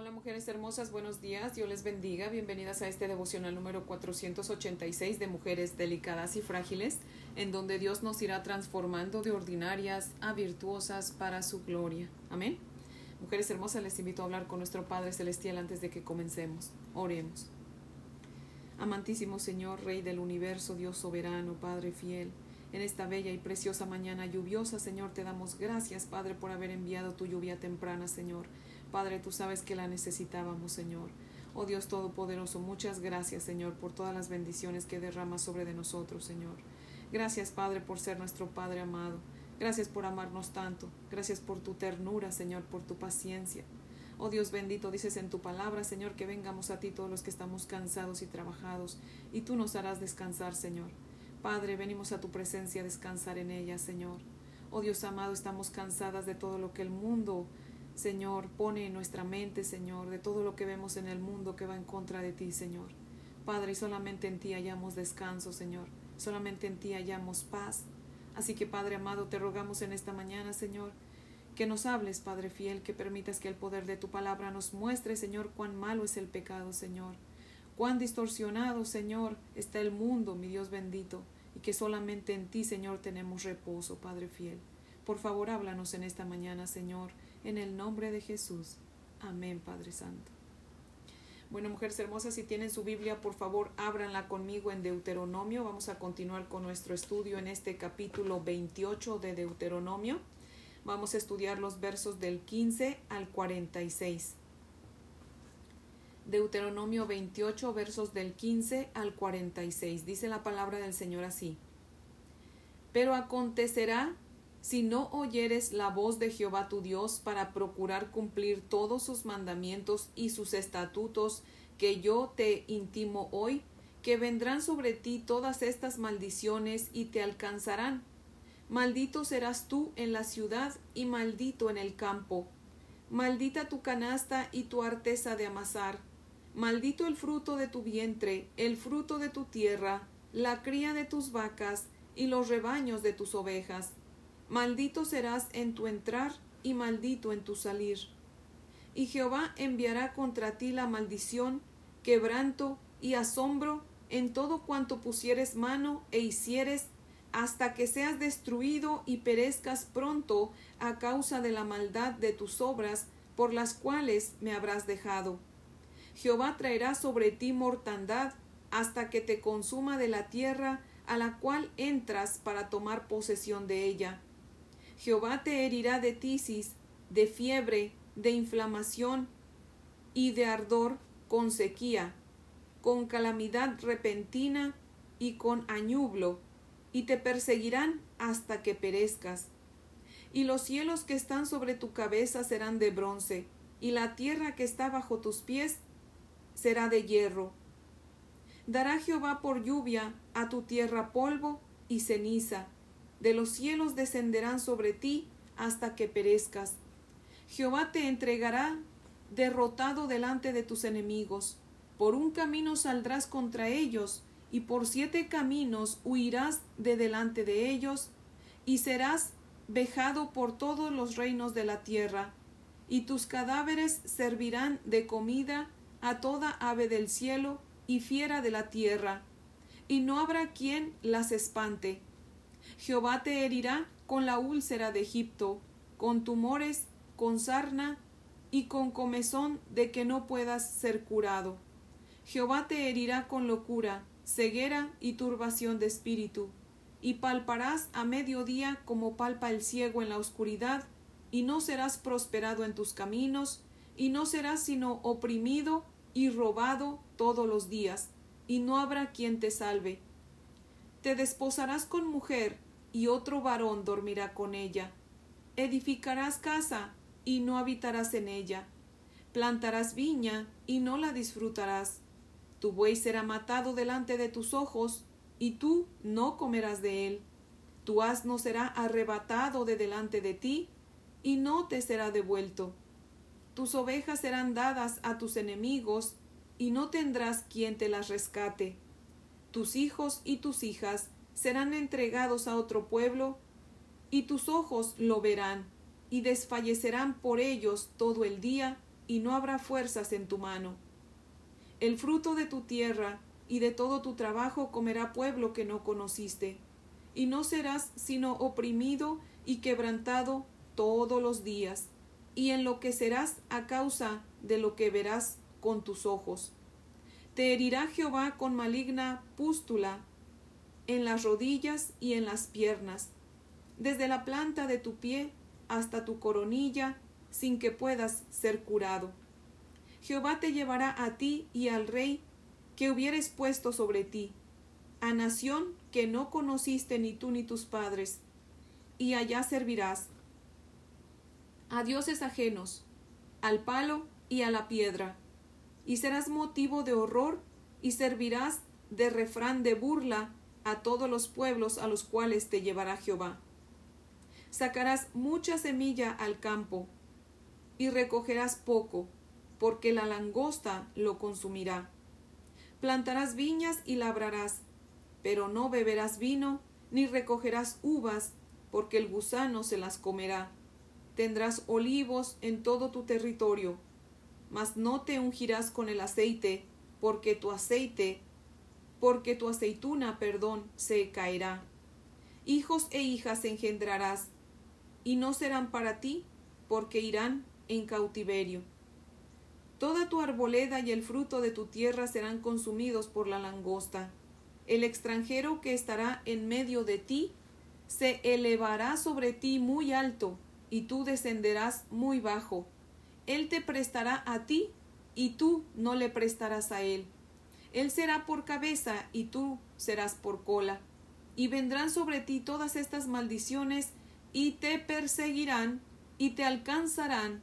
Hola mujeres hermosas, buenos días, Dios les bendiga, bienvenidas a este devocional número 486 de Mujeres Delicadas y Frágiles, en donde Dios nos irá transformando de ordinarias a virtuosas para su gloria. Amén. Mujeres hermosas, les invito a hablar con nuestro Padre Celestial antes de que comencemos. Oremos. Amantísimo Señor, Rey del universo, Dios soberano, Padre fiel, en esta bella y preciosa mañana lluviosa, Señor, te damos gracias, Padre, por haber enviado tu lluvia temprana, Señor Padre, tú sabes que la necesitábamos, Señor. Oh Dios Todopoderoso, muchas gracias, Señor, por todas las bendiciones que derramas sobre de nosotros, Señor. Gracias, Padre, por ser nuestro Padre amado. Gracias por amarnos tanto. Gracias por tu ternura, Señor, por tu paciencia. Oh Dios bendito, dices en tu palabra, Señor, que vengamos a ti todos los que estamos cansados y trabajados, y tú nos harás descansar, Señor. Padre, venimos a tu presencia a descansar en ella, Señor. Oh Dios amado, estamos cansadas de todo lo que el mundo Señor, pone en nuestra mente, Señor, de todo lo que vemos en el mundo que va en contra de ti, Señor. Padre, solamente en ti hallamos descanso, Señor. Solamente en ti hallamos paz. Así que, Padre amado, te rogamos en esta mañana, Señor, que nos hables, Padre fiel, que permitas que el poder de tu palabra nos muestre, Señor, cuán malo es el pecado, Señor. Cuán distorsionado, Señor, está el mundo, mi Dios bendito, y que solamente en ti, Señor, tenemos reposo, Padre fiel. Por favor, háblanos en esta mañana, Señor en el nombre de Jesús. Amén, Padre Santo. Bueno, mujeres hermosas, si tienen su Biblia, por favor, ábranla conmigo en Deuteronomio. Vamos a continuar con nuestro estudio en este capítulo 28 de Deuteronomio. Vamos a estudiar los versos del 15 al 46. Deuteronomio 28, versos del 15 al 46. Dice la palabra del Señor así. Pero acontecerá si no oyeres la voz de Jehová tu Dios para procurar cumplir todos sus mandamientos y sus estatutos que yo te intimo hoy, que vendrán sobre ti todas estas maldiciones y te alcanzarán. Maldito serás tú en la ciudad y maldito en el campo. Maldita tu canasta y tu arteza de amasar. Maldito el fruto de tu vientre, el fruto de tu tierra, la cría de tus vacas y los rebaños de tus ovejas Maldito serás en tu entrar y maldito en tu salir. Y Jehová enviará contra ti la maldición, quebranto y asombro en todo cuanto pusieres mano e hicieres, hasta que seas destruido y perezcas pronto a causa de la maldad de tus obras, por las cuales me habrás dejado. Jehová traerá sobre ti mortandad hasta que te consuma de la tierra a la cual entras para tomar posesión de ella Jehová te herirá de tisis, de fiebre, de inflamación y de ardor con sequía, con calamidad repentina y con añublo, y te perseguirán hasta que perezcas. Y los cielos que están sobre tu cabeza serán de bronce, y la tierra que está bajo tus pies será de hierro. Dará Jehová por lluvia a tu tierra polvo y ceniza, de los cielos descenderán sobre ti hasta que perezcas. Jehová te entregará derrotado delante de tus enemigos. Por un camino saldrás contra ellos, y por siete caminos huirás de delante de ellos, y serás vejado por todos los reinos de la tierra, y tus cadáveres servirán de comida a toda ave del cielo y fiera de la tierra, y no habrá quien las espante Jehová te herirá con la úlcera de Egipto, con tumores, con sarna y con comezón de que no puedas ser curado. Jehová te herirá con locura, ceguera y turbación de espíritu, y palparás a mediodía como palpa el ciego en la oscuridad, y no serás prosperado en tus caminos, y no serás sino oprimido y robado todos los días, y no habrá quien te salve te desposarás con mujer, y otro varón dormirá con ella. Edificarás casa, y no habitarás en ella. Plantarás viña, y no la disfrutarás. Tu buey será matado delante de tus ojos, y tú no comerás de él. Tu asno será arrebatado de delante de ti, y no te será devuelto. Tus ovejas serán dadas a tus enemigos, y no tendrás quien te las rescate tus hijos y tus hijas serán entregados a otro pueblo, y tus ojos lo verán, y desfallecerán por ellos todo el día, y no habrá fuerzas en tu mano. El fruto de tu tierra y de todo tu trabajo comerá pueblo que no conociste, y no serás sino oprimido y quebrantado todos los días, y enloquecerás a causa de lo que verás con tus ojos. Te herirá Jehová con maligna pústula en las rodillas y en las piernas, desde la planta de tu pie hasta tu coronilla, sin que puedas ser curado. Jehová te llevará a ti y al rey que hubieres puesto sobre ti, a nación que no conociste ni tú ni tus padres, y allá servirás a dioses ajenos, al palo y a la piedra, y serás motivo de horror y servirás de refrán de burla a todos los pueblos a los cuales te llevará Jehová. Sacarás mucha semilla al campo y recogerás poco, porque la langosta lo consumirá plantarás viñas y labrarás, pero no beberás vino, ni recogerás uvas, porque el gusano se las comerá. Tendrás olivos en todo tu territorio, mas no te ungirás con el aceite, porque tu aceite, porque tu aceituna, perdón, se caerá. Hijos e hijas engendrarás, y no serán para ti, porque irán en cautiverio. Toda tu arboleda y el fruto de tu tierra serán consumidos por la langosta. El extranjero que estará en medio de ti se elevará sobre ti muy alto, y tú descenderás muy bajo. Él te prestará a ti, y tú no le prestarás a él. Él será por cabeza, y tú serás por cola. Y vendrán sobre ti todas estas maldiciones, y te perseguirán, y te alcanzarán,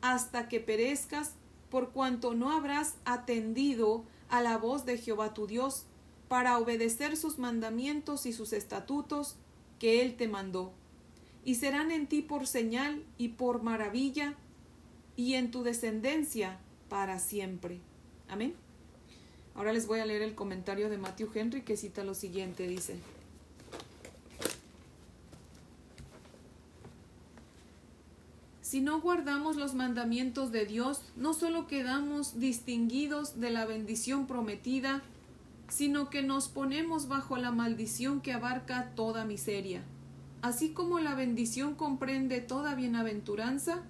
hasta que perezcas por cuanto no habrás atendido a la voz de Jehová tu Dios, para obedecer sus mandamientos y sus estatutos que Él te mandó. Y serán en ti por señal y por maravilla, y en tu descendencia para siempre. Amén. Ahora les voy a leer el comentario de Matthew Henry que cita lo siguiente, dice. Si no guardamos los mandamientos de Dios, no solo quedamos distinguidos de la bendición prometida, sino que nos ponemos bajo la maldición que abarca toda miseria. Así como la bendición comprende toda bienaventuranza,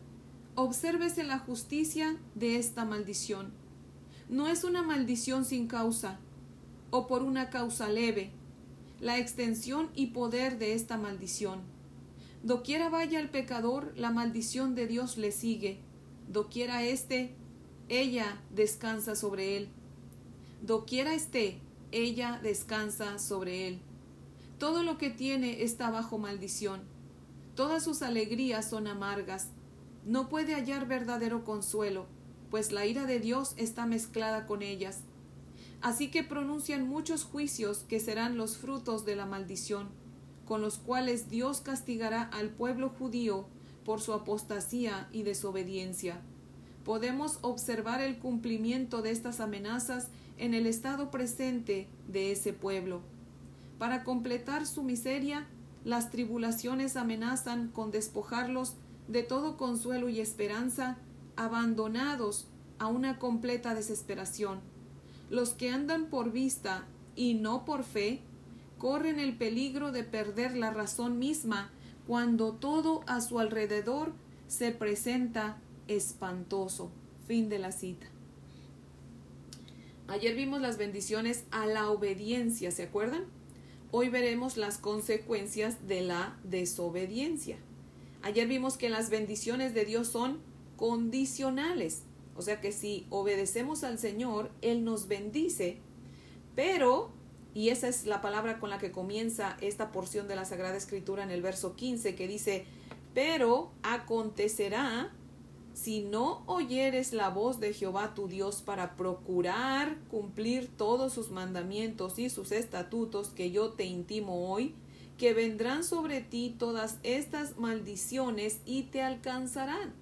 obsérvese la justicia de esta maldición. No es una maldición sin causa, o por una causa leve, la extensión y poder de esta maldición Doquiera vaya el pecador, la maldición de Dios le sigue. Doquiera esté, ella descansa sobre él. Doquiera esté, ella descansa sobre él. Todo lo que tiene está bajo maldición. Todas sus alegrías son amargas. No puede hallar verdadero consuelo, pues la ira de Dios está mezclada con ellas. Así que pronuncian muchos juicios que serán los frutos de la maldición con los cuales Dios castigará al pueblo judío por su apostasía y desobediencia. Podemos observar el cumplimiento de estas amenazas en el estado presente de ese pueblo. Para completar su miseria, las tribulaciones amenazan con despojarlos de todo consuelo y esperanza, abandonados a una completa desesperación. Los que andan por vista y no por fe corren el peligro de perder la razón misma cuando todo a su alrededor se presenta espantoso. Fin de la cita. Ayer vimos las bendiciones a la obediencia, ¿se acuerdan? Hoy veremos las consecuencias de la desobediencia. Ayer vimos que las bendiciones de Dios son condicionales, o sea que si obedecemos al Señor, Él nos bendice, pero y esa es la palabra con la que comienza esta porción de la Sagrada Escritura en el verso 15 que dice, pero acontecerá si no oyeres la voz de Jehová tu Dios para procurar cumplir todos sus mandamientos y sus estatutos que yo te intimo hoy, que vendrán sobre ti todas estas maldiciones y te alcanzarán.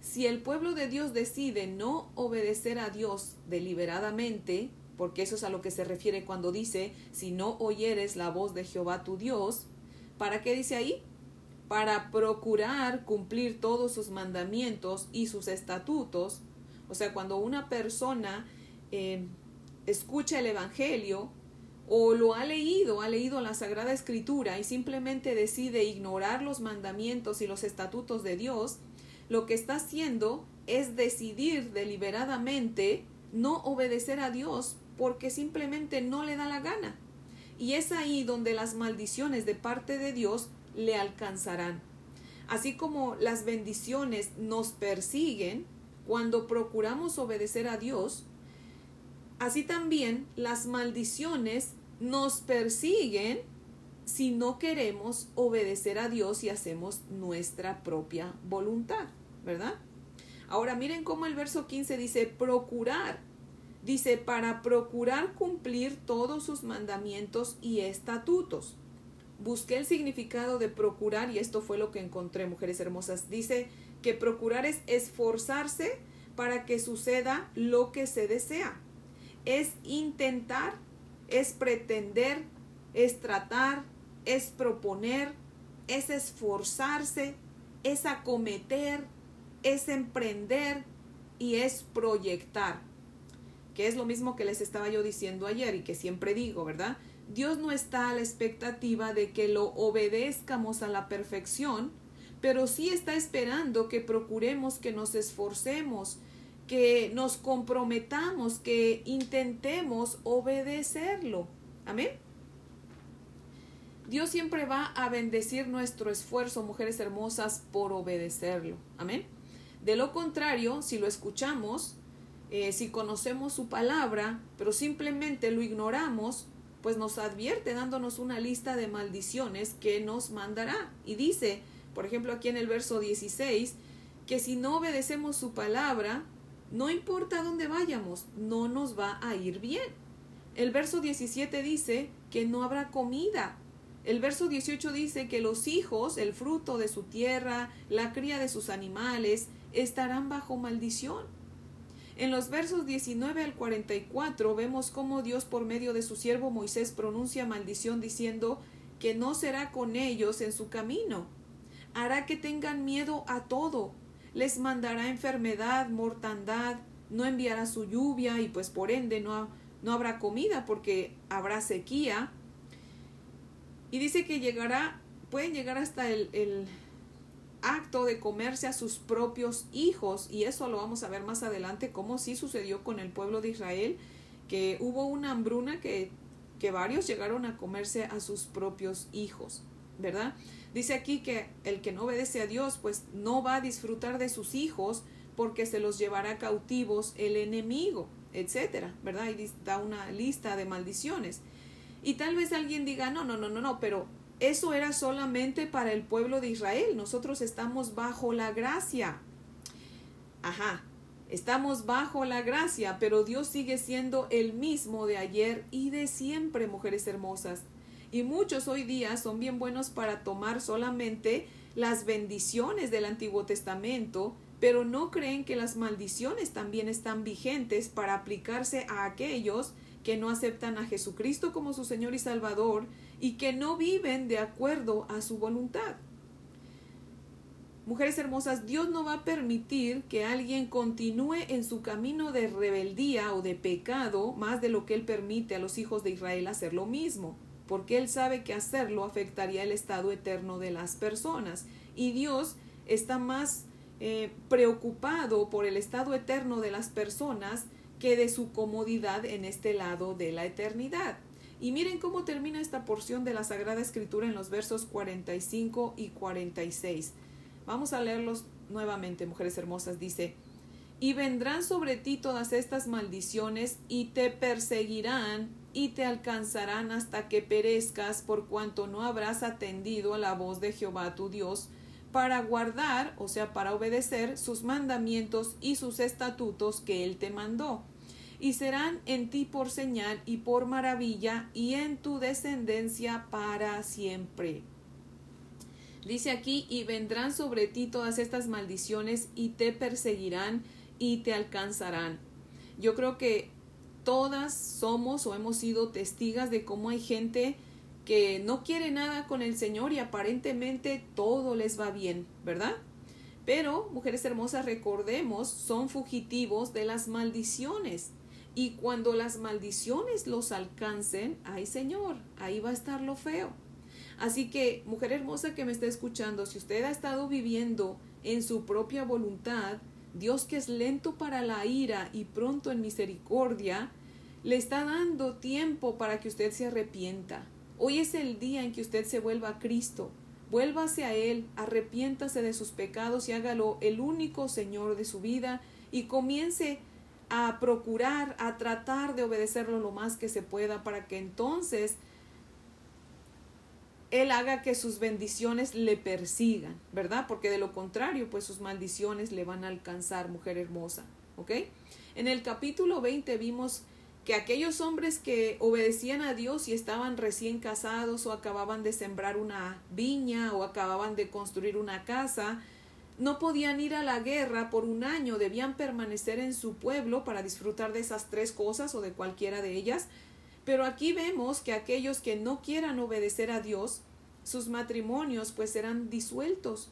Si el pueblo de Dios decide no obedecer a Dios deliberadamente, porque eso es a lo que se refiere cuando dice, si no oyeres la voz de Jehová tu Dios, ¿para qué dice ahí? para procurar cumplir todos sus mandamientos y sus estatutos. O sea, cuando una persona eh, escucha el Evangelio o lo ha leído, ha leído la Sagrada Escritura y simplemente decide ignorar los mandamientos y los estatutos de Dios, lo que está haciendo es decidir deliberadamente no obedecer a Dios porque simplemente no le da la gana. Y es ahí donde las maldiciones de parte de Dios le alcanzarán. Así como las bendiciones nos persiguen cuando procuramos obedecer a Dios, así también las maldiciones nos persiguen si no queremos obedecer a Dios y hacemos nuestra propia voluntad, ¿verdad? Ahora miren cómo el verso 15 dice procurar. Dice para procurar cumplir todos sus mandamientos y estatutos busqué el significado de procurar y esto fue lo que encontré, mujeres hermosas. Dice que procurar es esforzarse para que suceda lo que se desea. Es intentar, es pretender, es tratar, es proponer, es esforzarse, es acometer, es emprender y es proyectar. Que es lo mismo que les estaba yo diciendo ayer y que siempre digo, ¿verdad? Dios no está a la expectativa de que lo obedezcamos a la perfección, pero sí está esperando que procuremos, que nos esforcemos, que nos comprometamos, que intentemos obedecerlo. Amén. Dios siempre va a bendecir nuestro esfuerzo, mujeres hermosas, por obedecerlo. Amén. De lo contrario, si lo escuchamos, eh, si conocemos su palabra, pero simplemente lo ignoramos, pues nos advierte dándonos una lista de maldiciones que nos mandará. Y dice, por ejemplo, aquí en el verso 16, que si no obedecemos su palabra, no importa dónde vayamos, no nos va a ir bien. El verso 17 dice que no habrá comida. El verso 18 dice que los hijos, el fruto de su tierra, la cría de sus animales, estarán bajo maldición. En los versos 19 al 44 vemos cómo Dios por medio de su siervo Moisés pronuncia maldición diciendo que no será con ellos en su camino. Hará que tengan miedo a todo. Les mandará enfermedad, mortandad, no enviará su lluvia y pues por ende no, no habrá comida porque habrá sequía. Y dice que llegará, pueden llegar hasta el, el acto de comerse a sus propios hijos y eso lo vamos a ver más adelante como sí sucedió con el pueblo de Israel que hubo una hambruna que, que varios llegaron a comerse a sus propios hijos verdad dice aquí que el que no obedece a Dios pues no va a disfrutar de sus hijos porque se los llevará cautivos el enemigo etcétera verdad y da una lista de maldiciones y tal vez alguien diga no no no no no pero eso era solamente para el pueblo de Israel. Nosotros estamos bajo la gracia. Ajá, estamos bajo la gracia, pero Dios sigue siendo el mismo de ayer y de siempre, mujeres hermosas. Y muchos hoy día son bien buenos para tomar solamente las bendiciones del Antiguo Testamento, pero no creen que las maldiciones también están vigentes para aplicarse a aquellos que no aceptan a Jesucristo como su Señor y Salvador y que no viven de acuerdo a su voluntad. Mujeres hermosas, Dios no va a permitir que alguien continúe en su camino de rebeldía o de pecado más de lo que Él permite a los hijos de Israel hacer lo mismo, porque Él sabe que hacerlo afectaría el estado eterno de las personas. Y Dios está más eh, preocupado por el estado eterno de las personas que de su comodidad en este lado de la eternidad. Y miren cómo termina esta porción de la Sagrada Escritura en los versos 45 y 46. Vamos a leerlos nuevamente, mujeres hermosas. Dice, y vendrán sobre ti todas estas maldiciones y te perseguirán y te alcanzarán hasta que perezcas por cuanto no habrás atendido a la voz de Jehová tu Dios para guardar, o sea, para obedecer sus mandamientos y sus estatutos que él te mandó y serán en ti por señal y por maravilla y en tu descendencia para siempre. Dice aquí, y vendrán sobre ti todas estas maldiciones y te perseguirán y te alcanzarán. Yo creo que todas somos o hemos sido testigas de cómo hay gente que no quiere nada con el Señor y aparentemente todo les va bien, ¿verdad? Pero, mujeres hermosas, recordemos, son fugitivos de las maldiciones. Y cuando las maldiciones los alcancen, ay Señor, ahí va a estar lo feo. Así que, mujer hermosa que me está escuchando, si usted ha estado viviendo en su propia voluntad, Dios que es lento para la ira y pronto en misericordia, le está dando tiempo para que usted se arrepienta. Hoy es el día en que usted se vuelva a Cristo. Vuélvase a Él, arrepiéntase de sus pecados y hágalo el único Señor de su vida y comience a procurar, a tratar de obedecerlo lo más que se pueda para que entonces Él haga que sus bendiciones le persigan, ¿verdad? Porque de lo contrario, pues sus maldiciones le van a alcanzar, mujer hermosa, ¿ok? En el capítulo 20 vimos que aquellos hombres que obedecían a Dios y estaban recién casados o acababan de sembrar una viña o acababan de construir una casa, no podían ir a la guerra por un año, debían permanecer en su pueblo para disfrutar de esas tres cosas o de cualquiera de ellas. Pero aquí vemos que aquellos que no quieran obedecer a Dios, sus matrimonios pues serán disueltos,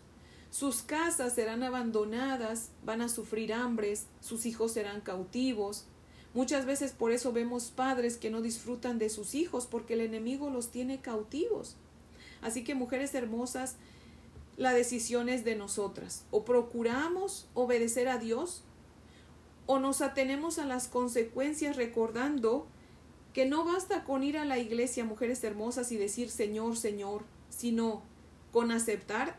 sus casas serán abandonadas, van a sufrir hambres, sus hijos serán cautivos, Muchas veces por eso vemos padres que no disfrutan de sus hijos porque el enemigo los tiene cautivos. Así que mujeres hermosas, la decisión es de nosotras. O procuramos obedecer a Dios o nos atenemos a las consecuencias recordando que no basta con ir a la iglesia, mujeres hermosas, y decir Señor, Señor, sino con aceptar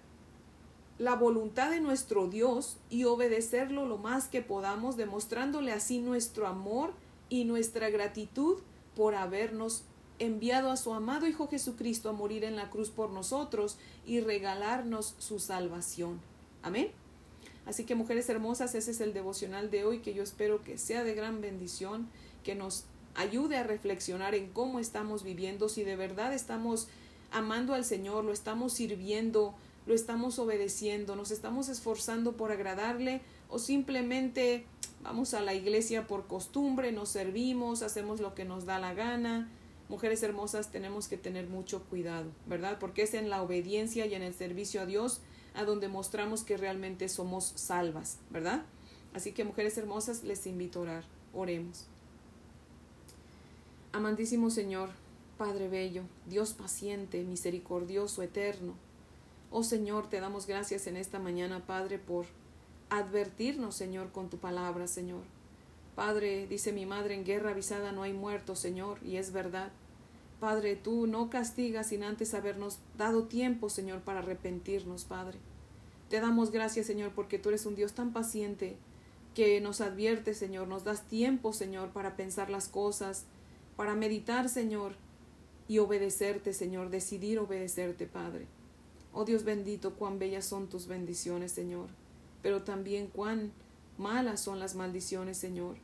la voluntad de nuestro Dios y obedecerlo lo más que podamos, demostrándole así nuestro amor y nuestra gratitud por habernos enviado a su amado Hijo Jesucristo a morir en la cruz por nosotros y regalarnos su salvación. Amén. Así que mujeres hermosas, ese es el devocional de hoy que yo espero que sea de gran bendición, que nos ayude a reflexionar en cómo estamos viviendo, si de verdad estamos amando al Señor, lo estamos sirviendo, lo estamos obedeciendo, nos estamos esforzando por agradarle o simplemente vamos a la iglesia por costumbre, nos servimos, hacemos lo que nos da la gana. Mujeres hermosas tenemos que tener mucho cuidado, ¿verdad? Porque es en la obediencia y en el servicio a Dios a donde mostramos que realmente somos salvas, ¿verdad? Así que mujeres hermosas, les invito a orar. Oremos. Amantísimo Señor, Padre Bello, Dios paciente, misericordioso, eterno, Oh Señor, te damos gracias en esta mañana, Padre, por advertirnos, Señor, con tu palabra, Señor. Padre, dice mi madre, en guerra avisada no hay muertos, Señor, y es verdad. Padre, tú no castigas sin antes habernos dado tiempo, Señor, para arrepentirnos, Padre. Te damos gracias, Señor, porque tú eres un Dios tan paciente que nos advierte, Señor, nos das tiempo, Señor, para pensar las cosas, para meditar, Señor, y obedecerte, Señor, decidir obedecerte, Padre. Oh Dios bendito, cuán bellas son tus bendiciones, Señor, pero también cuán malas son las maldiciones, Señor.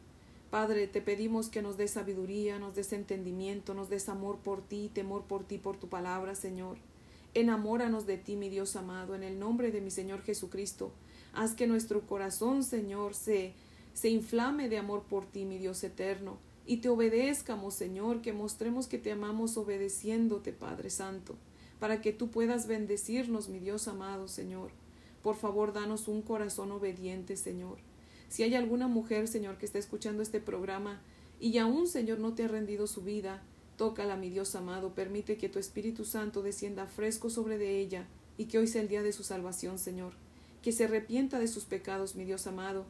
Padre, te pedimos que nos des sabiduría, nos des entendimiento, nos des amor por ti, temor por ti, por tu palabra, Señor. Enamóranos de ti, mi Dios amado, en el nombre de mi Señor Jesucristo. Haz que nuestro corazón, Señor, se, se inflame de amor por ti, mi Dios eterno, y te obedezcamos, Señor, que mostremos que te amamos obedeciéndote, Padre Santo para que tú puedas bendecirnos, mi Dios amado Señor. Por favor, danos un corazón obediente, Señor. Si hay alguna mujer, Señor, que está escuchando este programa y aún, Señor, no te ha rendido su vida, tócala, mi Dios amado, permite que tu Espíritu Santo descienda fresco sobre de ella y que hoy sea el día de su salvación, Señor. Que se arrepienta de sus pecados, mi Dios amado,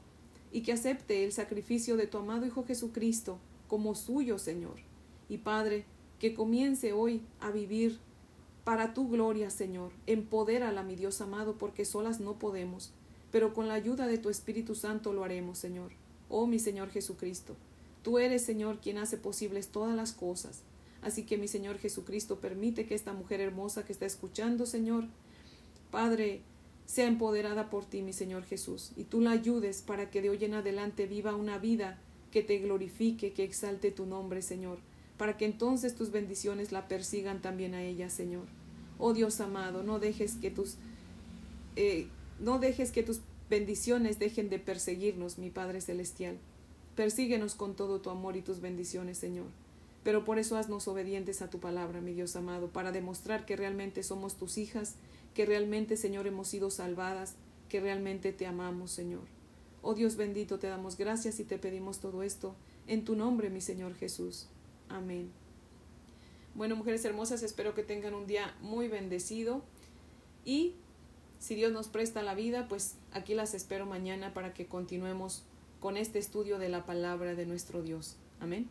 y que acepte el sacrificio de tu amado Hijo Jesucristo como suyo, Señor. Y Padre, que comience hoy a vivir para tu gloria, Señor. Empodérala, mi Dios amado, porque solas no podemos, pero con la ayuda de tu Espíritu Santo lo haremos, Señor. Oh, mi Señor Jesucristo. Tú eres, Señor, quien hace posibles todas las cosas. Así que, mi Señor Jesucristo, permite que esta mujer hermosa que está escuchando, Señor, Padre, sea empoderada por ti, mi Señor Jesús, y tú la ayudes para que de hoy en adelante viva una vida que te glorifique, que exalte tu nombre, Señor para que entonces tus bendiciones la persigan también a ella, Señor. Oh Dios amado, no dejes que tus eh, no dejes que tus bendiciones dejen de perseguirnos, mi Padre celestial. Persíguenos con todo tu amor y tus bendiciones, Señor. Pero por eso haznos obedientes a tu palabra, mi Dios amado, para demostrar que realmente somos tus hijas, que realmente, Señor, hemos sido salvadas, que realmente te amamos, Señor. Oh Dios bendito, te damos gracias y te pedimos todo esto en tu nombre, mi Señor Jesús. Amén. Bueno, mujeres hermosas, espero que tengan un día muy bendecido y si Dios nos presta la vida, pues aquí las espero mañana para que continuemos con este estudio de la palabra de nuestro Dios. Amén.